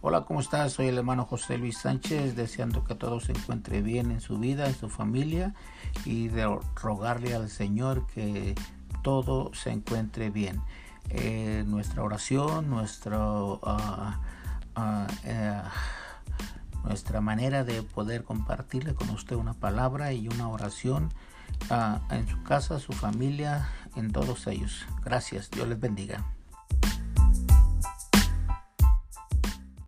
Hola, ¿cómo estás? Soy el hermano José Luis Sánchez, deseando que todo se encuentre bien en su vida, en su familia y de rogarle al Señor que todo se encuentre bien. Eh, nuestra oración, nuestro, ah, ah, eh, nuestra manera de poder compartirle con usted una palabra y una oración ah, en su casa, su familia, en todos ellos. Gracias, Dios les bendiga.